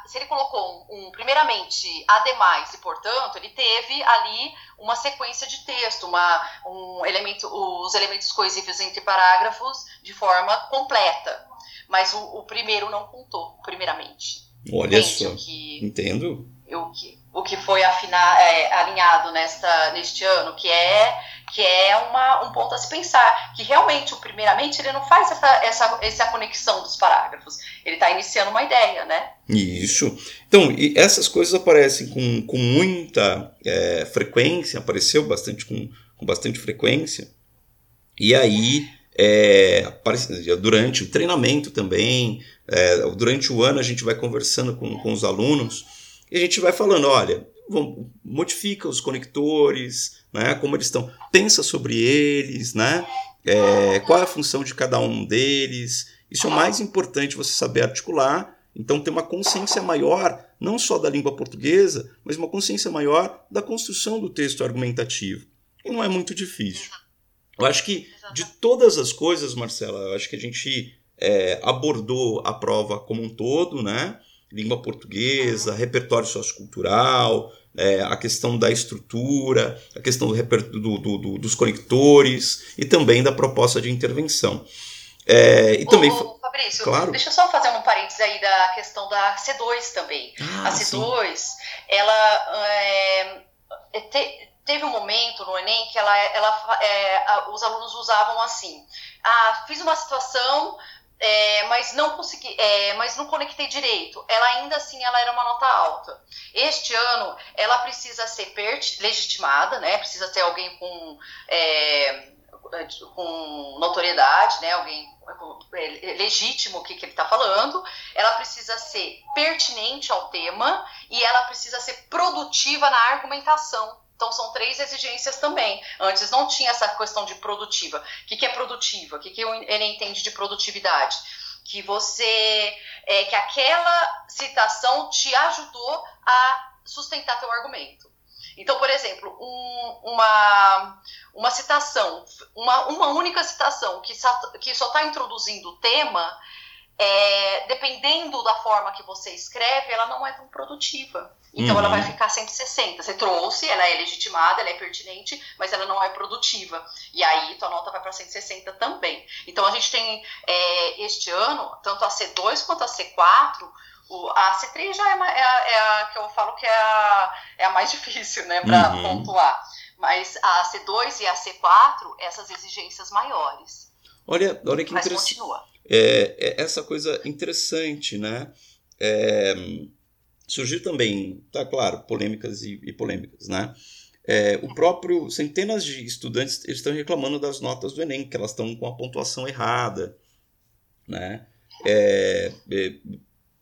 se ele colocou um, um, primeiramente, ademais e portanto, ele teve ali uma sequência de texto, uma, um elemento, os elementos coesivos entre parágrafos de forma completa. Mas o, o primeiro não contou, primeiramente. Olha Entende só. Que, Entendo. O que, o que foi afinar, é, alinhado nesta, neste ano, que é que é uma, um ponto a se pensar, que realmente, o primeiramente, ele não faz essa, essa, essa conexão dos parágrafos, ele está iniciando uma ideia, né? Isso. Então, essas coisas aparecem com, com muita é, frequência, apareceu bastante com, com bastante frequência, e aí, é, durante o treinamento também, é, durante o ano a gente vai conversando com, com os alunos, e a gente vai falando, olha, modifica os conectores, né, como eles estão, pensa sobre eles, né, é, qual é a função de cada um deles. Isso é o mais importante você saber articular. Então, ter uma consciência maior, não só da língua portuguesa, mas uma consciência maior da construção do texto argumentativo. E não é muito difícil. Eu acho que de todas as coisas, Marcela, eu acho que a gente é, abordou a prova como um todo, né? Língua portuguesa, repertório sociocultural, é, a questão da estrutura, a questão do, do, do, dos conectores e também da proposta de intervenção. É, e também, ô, ô, Fabrício, claro. deixa eu só fazer um parênteses aí da questão da C2 também. Ah, a C2, sim. ela é, é, te, teve um momento no Enem que ela, ela, é, os alunos usavam assim: ah, fiz uma situação, é, mas não consegui, é, mas não conectei direito. Ela ainda assim ela era uma nota alta. Este ano ela precisa ser legitimada, né? Precisa ter alguém com é, com notoriedade, né? Alguém é, legítimo o que, que ele está falando. Ela precisa ser pertinente ao tema e ela precisa ser produtiva na argumentação então, são três exigências também. Antes não tinha essa questão de produtiva. O que, que é produtiva? O que, que ele entende de produtividade? Que você. É, que aquela citação te ajudou a sustentar teu argumento. Então, por exemplo, um, uma, uma citação, uma, uma única citação que, que só está introduzindo o tema, é, dependendo da forma que você escreve, ela não é tão produtiva. Então uhum. ela vai ficar 160. Você trouxe, ela é legitimada, ela é pertinente, mas ela não é produtiva. E aí tua nota vai para 160 também. Então a gente tem é, este ano, tanto a C2 quanto a C4, o, a C3 já é, é, a, é, a, que eu falo que é a, é a mais difícil, né, para uhum. pontuar. Mas a C2 e a C4, essas exigências maiores. Olha, olha que interessante. É, é essa coisa interessante, né? É, surgiu também, tá claro, polêmicas e, e polêmicas, né? É, o próprio centenas de estudantes estão reclamando das notas do Enem, que elas estão com a pontuação errada, né? É, é,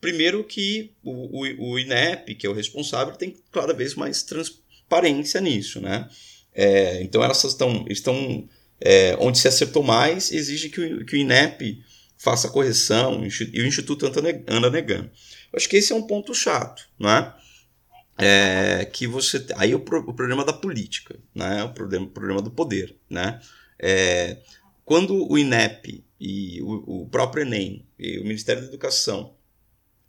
primeiro que o, o, o, INEP, que é o responsável, tem cada vez mais transparência nisso, né? É, então elas estão, estão é, onde se acertou mais, exige que o, que o INEP faça a correção e o Instituto anda negando. Eu acho que esse é um ponto chato, não é? é que você aí é o, pro, o, problema da política, né? O problema, o problema do poder, né? É, quando o INEP e o, o, próprio Enem e o Ministério da Educação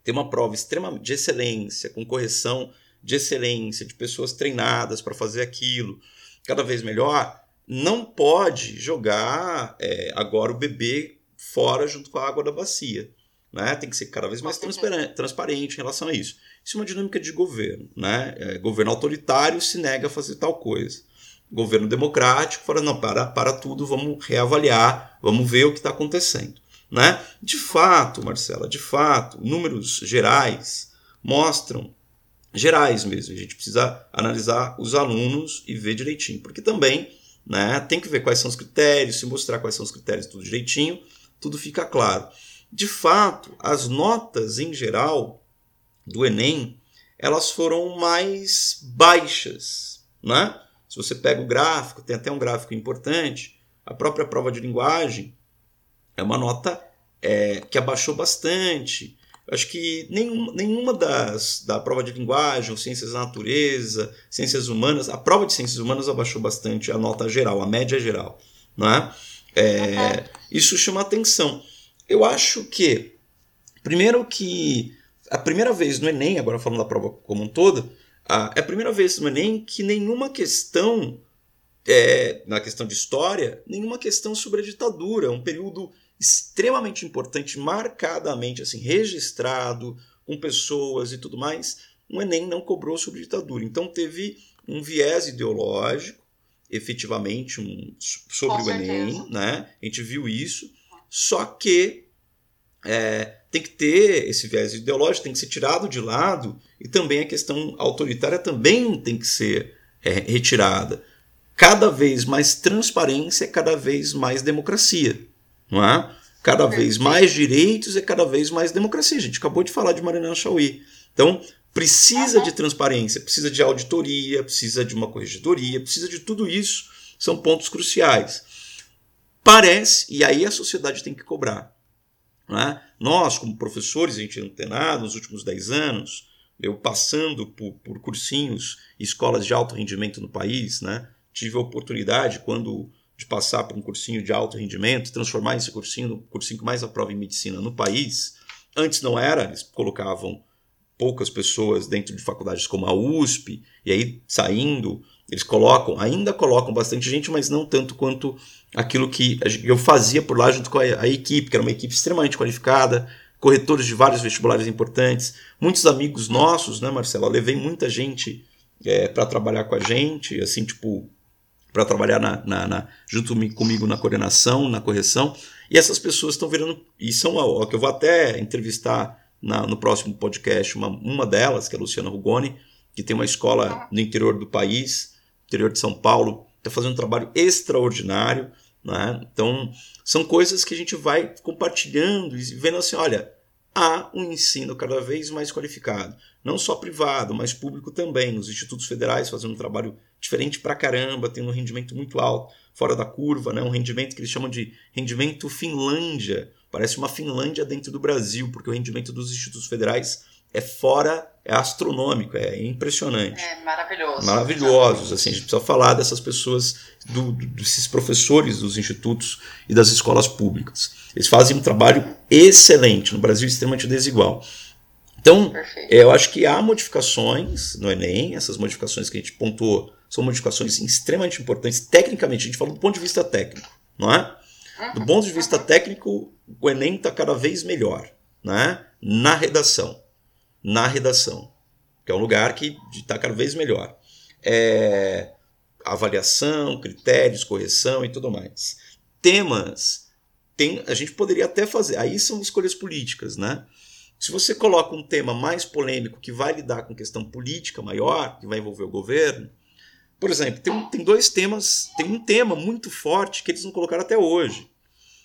tem uma prova extremamente de excelência, com correção de excelência, de pessoas treinadas para fazer aquilo, cada vez melhor, não pode jogar é, agora o bebê fora junto com a água da bacia. Né? Tem que ser cada vez mais transparente, transparente em relação a isso. Isso é uma dinâmica de governo. Né? É, governo autoritário se nega a fazer tal coisa. Governo democrático fala, não, para, para tudo, vamos reavaliar, vamos ver o que está acontecendo. Né? De fato, Marcela, de fato, números gerais mostram, gerais mesmo, a gente precisa analisar os alunos e ver direitinho, porque também né, tem que ver quais são os critérios, se mostrar quais são os critérios tudo direitinho, tudo fica claro. De fato, as notas em geral do Enem, elas foram mais baixas, né? Se você pega o gráfico, tem até um gráfico importante, a própria prova de linguagem é uma nota é, que abaixou bastante. acho que nenhum, nenhuma das da prova de linguagem, ou ciências da natureza, ciências humanas, a prova de ciências humanas abaixou bastante a nota geral, a média geral. Não é? Isso chama atenção. Eu acho que, primeiro que a primeira vez no Enem, agora falando da prova como um todo, é a primeira vez no Enem que nenhuma questão, é, na questão de história, nenhuma questão sobre a ditadura, é um período extremamente importante, marcadamente assim, registrado, com pessoas e tudo mais, o Enem não cobrou sobre ditadura. Então teve um viés ideológico, efetivamente, um, sobre o Enem, né? A gente viu isso, só que é, tem que ter esse viés ideológico, tem que ser tirado de lado, e também a questão autoritária também tem que ser é, retirada. Cada vez mais transparência, cada vez mais democracia não é? Cada vez mais direitos e cada vez mais democracia. A gente acabou de falar de Mariana Chauí. Então, precisa de transparência, precisa de auditoria, precisa de uma corregedoria, precisa de tudo isso. São pontos cruciais. Parece, e aí a sociedade tem que cobrar. É? Nós, como professores, a gente nada nos últimos 10 anos, eu passando por, por cursinhos e escolas de alto rendimento no país, né? tive a oportunidade, quando de passar por um cursinho de alto rendimento, transformar esse cursinho no cursinho que mais aprova em medicina no país. Antes não era, eles colocavam poucas pessoas dentro de faculdades como a USP, e aí saindo, eles colocam, ainda colocam bastante gente, mas não tanto quanto aquilo que eu fazia por lá junto com a, a equipe, que era uma equipe extremamente qualificada, corretores de vários vestibulares importantes, muitos amigos nossos, né, Marcelo? Eu levei muita gente é, para trabalhar com a gente, assim, tipo, para trabalhar na, na, na, junto comigo na coordenação, na correção. E essas pessoas estão virando. E são ó, que eu vou até entrevistar na, no próximo podcast uma, uma delas, que é a Luciana Rugoni, que tem uma escola no interior do país, interior de São Paulo, está fazendo um trabalho extraordinário. Né? Então, são coisas que a gente vai compartilhando e vendo assim: olha, há um ensino cada vez mais qualificado, não só privado, mas público também. Os institutos federais fazendo um trabalho diferente pra caramba, tendo um rendimento muito alto, fora da curva, né? um rendimento que eles chamam de rendimento Finlândia. Parece uma Finlândia dentro do Brasil, porque o rendimento dos institutos federais é fora, é astronômico, é impressionante. É maravilhoso. Maravilhosos. Assim, a gente precisa falar dessas pessoas, do, desses professores dos institutos e das escolas públicas. Eles fazem um trabalho excelente, no Brasil extremamente desigual. Então, Perfeito. eu acho que há modificações no Enem, essas modificações que a gente pontuou são modificações extremamente importantes tecnicamente. A gente fala do ponto de vista técnico, não é? Do ponto de vista técnico, o Enem está cada vez melhor, né? Na redação, na redação, que é um lugar que está cada vez melhor. É, avaliação, critérios, correção e tudo mais. Temas, tem, a gente poderia até fazer. Aí são escolhas políticas, né? Se você coloca um tema mais polêmico que vai lidar com questão política maior, que vai envolver o governo, por exemplo, tem, tem dois temas, tem um tema muito forte que eles não colocaram até hoje.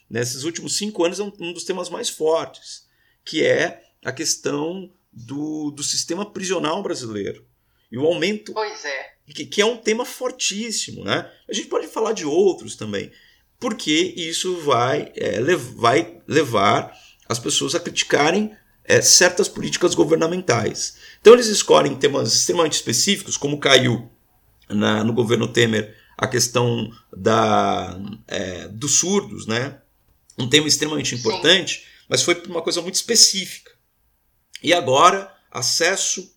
Nesses últimos cinco anos é um, um dos temas mais fortes, que é a questão do, do sistema prisional brasileiro. E o aumento. Pois é. Que, que é um tema fortíssimo, né? A gente pode falar de outros também, porque isso vai, é, lev vai levar as pessoas a criticarem é, certas políticas governamentais. Então eles escolhem temas extremamente específicos, como caiu na, no governo Temer a questão da, é, dos surdos, né? um tema extremamente importante, mas foi uma coisa muito específica. E agora, acesso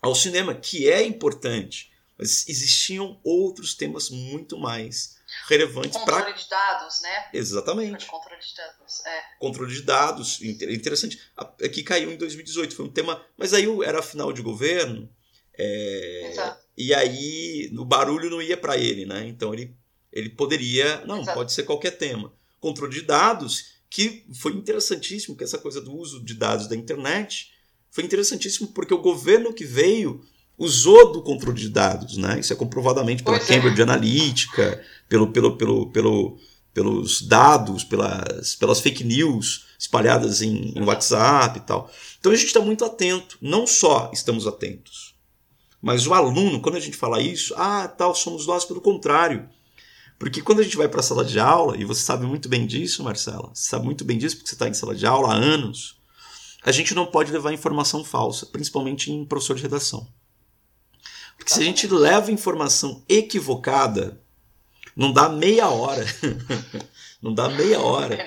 ao cinema, que é importante, mas existiam outros temas muito mais relevantes para. Controle pra... de dados, né? Exatamente. Controle de dados, é. Controle de dados, interessante. Aqui caiu em 2018, foi um tema. Mas aí era final de governo. É... Exato. E aí o barulho não ia para ele, né? Então ele, ele poderia. Não, Exato. pode ser qualquer tema. Controle de dados, que foi interessantíssimo, que essa coisa do uso de dados da internet foi interessantíssimo porque o governo que veio usou do controle de dados, né? Isso é comprovadamente pela pois é. Cambridge é. Analytica, pelo, pelo, pelo, pelo, pelos dados, pelas, pelas fake news espalhadas em, em WhatsApp e tal. Então a gente está muito atento. Não só estamos atentos, mas o aluno, quando a gente fala isso, ah, tal, somos nós, pelo contrário. Porque quando a gente vai para a sala de aula, e você sabe muito bem disso, Marcela, você sabe muito bem disso porque você está em sala de aula há anos, a gente não pode levar informação falsa, principalmente em professor de redação. Porque se a gente leva informação equivocada, não dá meia hora. não dá meia hora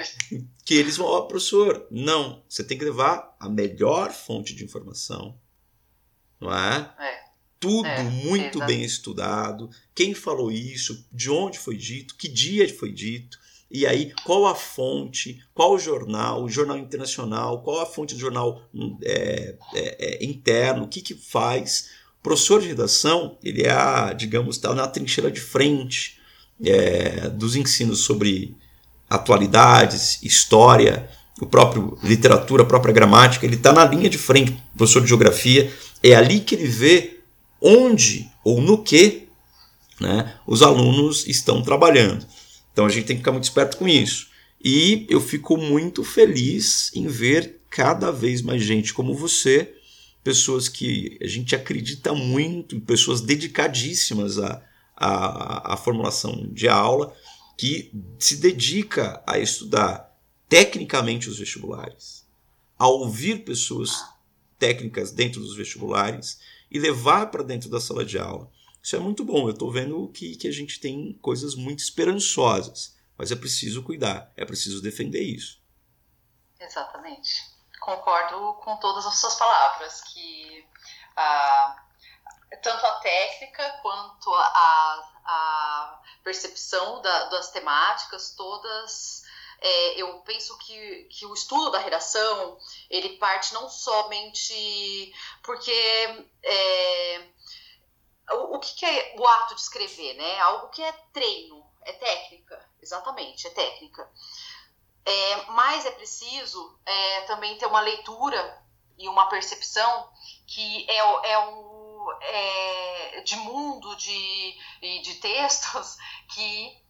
que eles vão, ó, oh, professor, não, você tem que levar a melhor fonte de informação, não é? é. Tudo é, muito bem estudado, quem falou isso, de onde foi dito, que dia foi dito, e aí qual a fonte, qual o jornal, o jornal internacional, qual a fonte do jornal é, é, é interno, o que, que faz. O professor de redação, ele é, a, digamos, está na trincheira de frente é, dos ensinos sobre atualidades, história, o próprio literatura, a própria gramática, ele está na linha de frente. O professor de geografia é ali que ele vê onde ou no que né, os alunos estão trabalhando. Então a gente tem que ficar muito esperto com isso. E eu fico muito feliz em ver cada vez mais gente como você, pessoas que a gente acredita muito, pessoas dedicadíssimas à, à, à formulação de aula, que se dedica a estudar tecnicamente os vestibulares, a ouvir pessoas técnicas dentro dos vestibulares e levar para dentro da sala de aula. Isso é muito bom. Eu estou vendo que, que a gente tem coisas muito esperançosas, mas é preciso cuidar, é preciso defender isso. Exatamente. Concordo com todas as suas palavras, que ah, tanto a técnica quanto a, a percepção da, das temáticas, todas é, eu penso que, que o estudo da redação ele parte não somente porque é, o, o que, que, é o ato de escrever, né? Algo que é treino, é técnica, exatamente, é técnica. É, mas é preciso é, também ter uma leitura e uma percepção que é, é um é, de mundo de, de textos que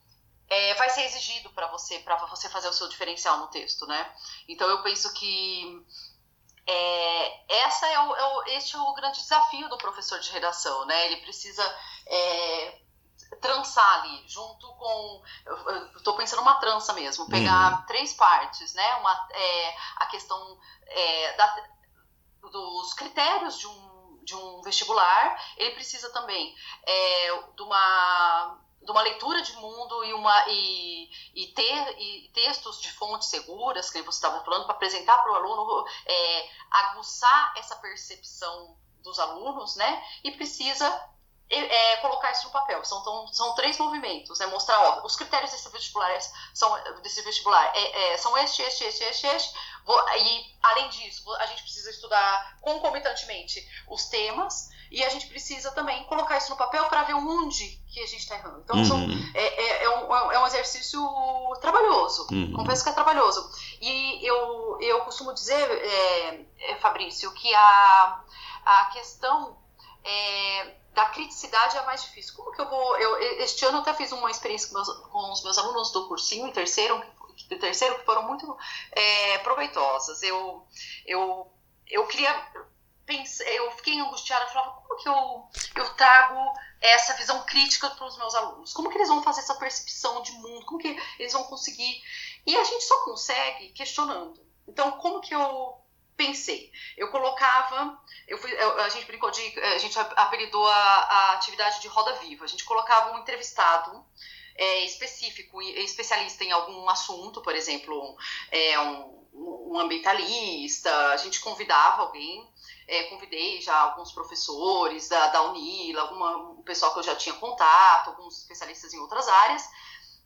é, vai ser exigido para você, para você fazer o seu diferencial no texto, né? Então eu penso que é, essa é o, é o, este é o grande desafio do professor de redação, né? Ele precisa é, trançar ali, junto com. Estou pensando uma trança mesmo, pegar uhum. três partes, né? Uma, é, a questão é, da, dos critérios de um, de um vestibular, ele precisa também é, de uma de uma leitura de mundo e, uma, e, e ter e textos de fontes seguras, que você estava falando, para apresentar para o aluno, é, aguçar essa percepção dos alunos, né? E precisa é, é, colocar isso no papel. São, tão, são três movimentos, né? Mostrar, ó, os critérios desse vestibular são, desse vestibular é, é, são este, este, este, este, este. E, além disso, a gente precisa estudar concomitantemente os temas e a gente precisa também colocar isso no papel para ver onde que a gente está errando. Então, uhum. são, é, é, é, um, é um exercício trabalhoso, uhum. confesso que é trabalhoso. E eu, eu costumo dizer, é, é Fabrício, que a, a questão é, da criticidade é a mais difícil. Como que eu vou. Eu, este ano eu até fiz uma experiência com, meus, com os meus alunos do cursinho, terceiro, de terceiro, que foram muito é, proveitosas. Eu, eu, eu queria. Pensei, eu fiquei angustiada, falava, como que eu, eu trago essa visão crítica para os meus alunos? Como que eles vão fazer essa percepção de mundo? Como que eles vão conseguir? E a gente só consegue questionando. Então, como que eu pensei. Eu colocava, eu fui, a gente brincou de, a gente apelidou a, a atividade de roda viva. A gente colocava um entrevistado é, específico, especialista em algum assunto, por exemplo, é, um, um ambientalista. A gente convidava alguém. É, convidei já alguns professores da, da Unila, alguma, um pessoal que eu já tinha contato, alguns especialistas em outras áreas,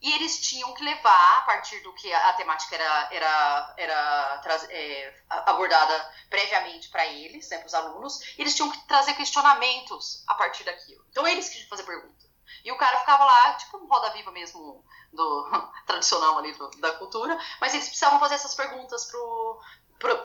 e eles tinham que levar, a partir do que a, a temática era, era, era é, abordada previamente para eles, né, para os alunos, eles tinham que trazer questionamentos a partir daquilo. Então eles que fazer pergunta. E o cara ficava lá, tipo um roda viva mesmo do tradicional ali do, da cultura, mas eles precisavam fazer essas perguntas pro,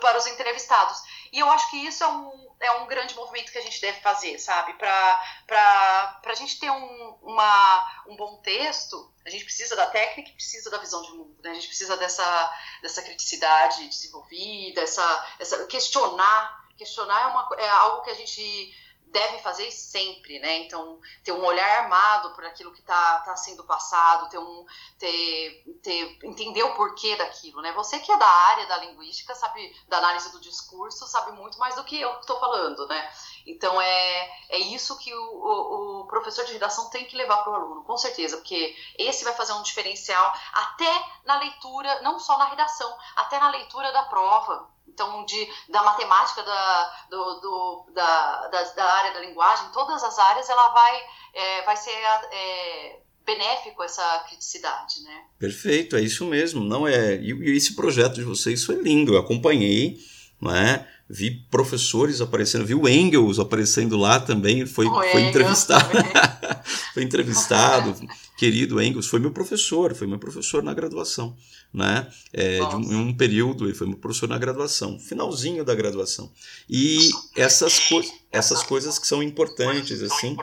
para os entrevistados. E eu acho que isso é um, é um grande movimento que a gente deve fazer, sabe? Para a gente ter um, uma, um bom texto, a gente precisa da técnica e precisa da visão de mundo. Né? A gente precisa dessa, dessa criticidade desenvolvida, essa, essa questionar. Questionar é, uma, é algo que a gente devem fazer sempre, né? Então, ter um olhar armado por aquilo que está tá sendo passado, ter um, ter, ter, entender o porquê daquilo, né? Você que é da área da linguística, sabe, da análise do discurso, sabe muito mais do que eu estou falando, né? Então, é, é isso que o, o, o professor de redação tem que levar para o aluno, com certeza, porque esse vai fazer um diferencial até na leitura, não só na redação, até na leitura da prova, então de, da matemática, da, do, do, da, da, da, área da linguagem, todas as áreas, ela vai, é, vai ser é, benéfico essa criticidade, né? Perfeito, é isso mesmo. Não é e, e esse projeto de vocês foi lindo. Eu acompanhei, não é? Vi professores aparecendo, vi o Engels aparecendo lá também, foi, foi entrevistado. foi entrevistado, querido Engels, foi meu professor, foi meu professor na graduação, né? É, de um, um, período, ele foi meu professor na graduação, finalzinho da graduação. E essas, co essas coisas que são importantes, assim.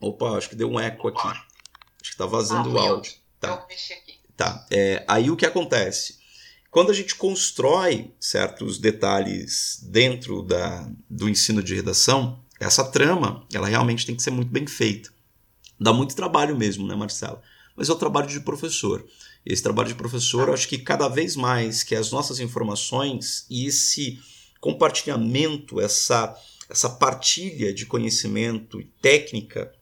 Opa, acho que deu um eco aqui. Acho que está vazando o áudio. Tá. Tá. É, aí o que acontece? Quando a gente constrói certos detalhes dentro da, do ensino de redação, essa trama ela realmente tem que ser muito bem feita. Dá muito trabalho mesmo, né, Marcela? Mas é o trabalho de professor. Esse trabalho de professor, eu acho que cada vez mais que as nossas informações e esse compartilhamento, essa, essa partilha de conhecimento e técnica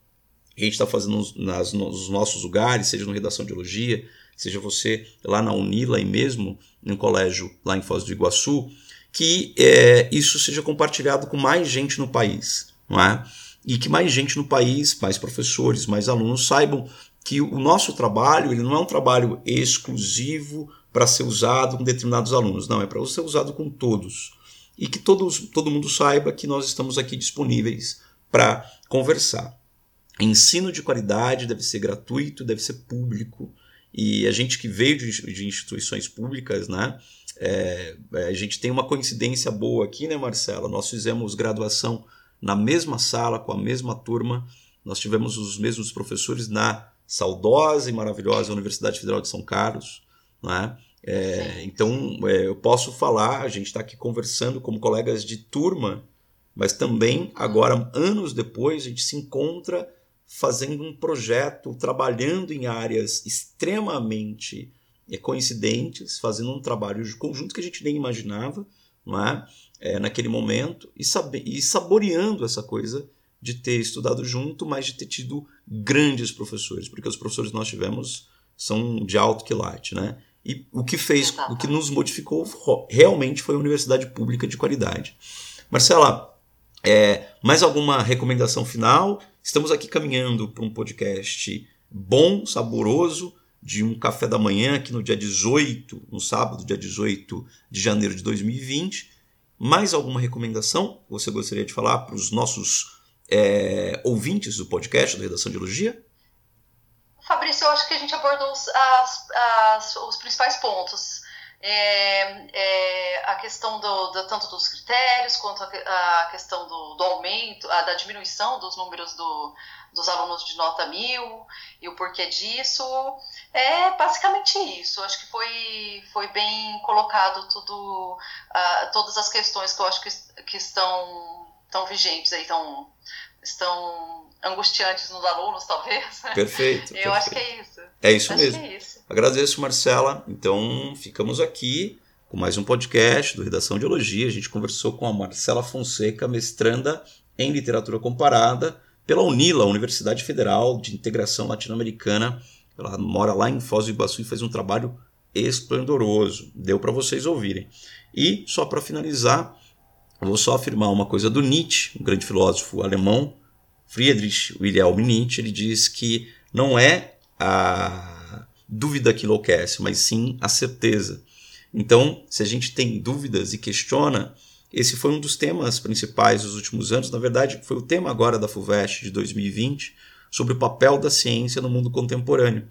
que a gente está fazendo nas, nos nossos lugares, seja no Redação de Elogia, seja você lá na Unila e mesmo no colégio lá em Foz do Iguaçu, que é, isso seja compartilhado com mais gente no país, não é? E que mais gente no país, mais professores, mais alunos saibam que o nosso trabalho ele não é um trabalho exclusivo para ser usado com determinados alunos, não, é para ser usado com todos. E que todos, todo mundo saiba que nós estamos aqui disponíveis para conversar. Ensino de qualidade deve ser gratuito, deve ser público, e a gente que veio de, de instituições públicas, né? É, é, a gente tem uma coincidência boa aqui, né, Marcela? Nós fizemos graduação na mesma sala, com a mesma turma. Nós tivemos os mesmos professores na saudosa e maravilhosa Universidade Federal de São Carlos. Né? É, então, é, eu posso falar, a gente está aqui conversando como colegas de turma, mas também, agora, anos depois, a gente se encontra fazendo um projeto, trabalhando em áreas extremamente é, coincidentes, fazendo um trabalho de conjunto que a gente nem imaginava não é? é naquele momento e, saber, e saboreando essa coisa de ter estudado junto, mas de ter tido grandes professores, porque os professores que nós tivemos são de alto quilate, né? E o que fez, o que nos modificou realmente foi a universidade pública de qualidade. Marcela, é, mais alguma recomendação final? Estamos aqui caminhando para um podcast bom, saboroso, de um café da manhã aqui no dia 18, no sábado, dia 18 de janeiro de 2020. Mais alguma recomendação você gostaria de falar para os nossos é, ouvintes do podcast da Redação de Elogia? Fabrício, eu acho que a gente abordou os, as, as, os principais pontos é, é, a questão do, do, tanto dos critérios quanto a, a questão do, do, aumento, a, da diminuição dos números do, dos alunos de nota mil e o porquê disso. É basicamente isso. Acho que foi, foi bem colocado tudo, uh, todas as questões que eu acho que, que estão, estão vigentes aí, estão, estão angustiantes nos alunos, talvez. Perfeito. eu perfeito. acho que é isso. É isso acho mesmo. É isso. Agradeço, Marcela. Então, ficamos aqui com mais um podcast do Redação de Elogia. A gente conversou com a Marcela Fonseca, mestranda em literatura comparada pela UNILA, Universidade Federal de Integração Latino-Americana. Ela mora lá em Foz do Iguaçu e faz um trabalho esplendoroso. Deu para vocês ouvirem. E, só para finalizar, vou só afirmar uma coisa do Nietzsche, um grande filósofo alemão, Friedrich Wilhelm Nietzsche, ele diz que não é a dúvida que enlouquece, mas sim a certeza. Então, se a gente tem dúvidas e questiona, esse foi um dos temas principais dos últimos anos, na verdade, foi o tema agora da FUVEST de 2020, sobre o papel da ciência no mundo contemporâneo.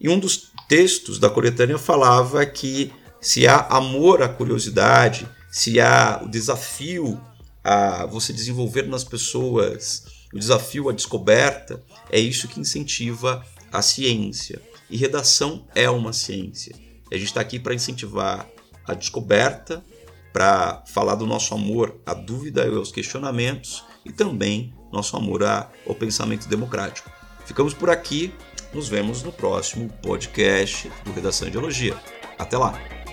E um dos textos da coletânea falava que se há amor à curiosidade, se há o desafio a você desenvolver nas pessoas o desafio à descoberta, é isso que incentiva a ciência. E redação é uma ciência. E a gente está aqui para incentivar a descoberta, para falar do nosso amor à dúvida e aos questionamentos e também nosso amor ao pensamento democrático. Ficamos por aqui, nos vemos no próximo podcast do Redação Ideologia. Até lá!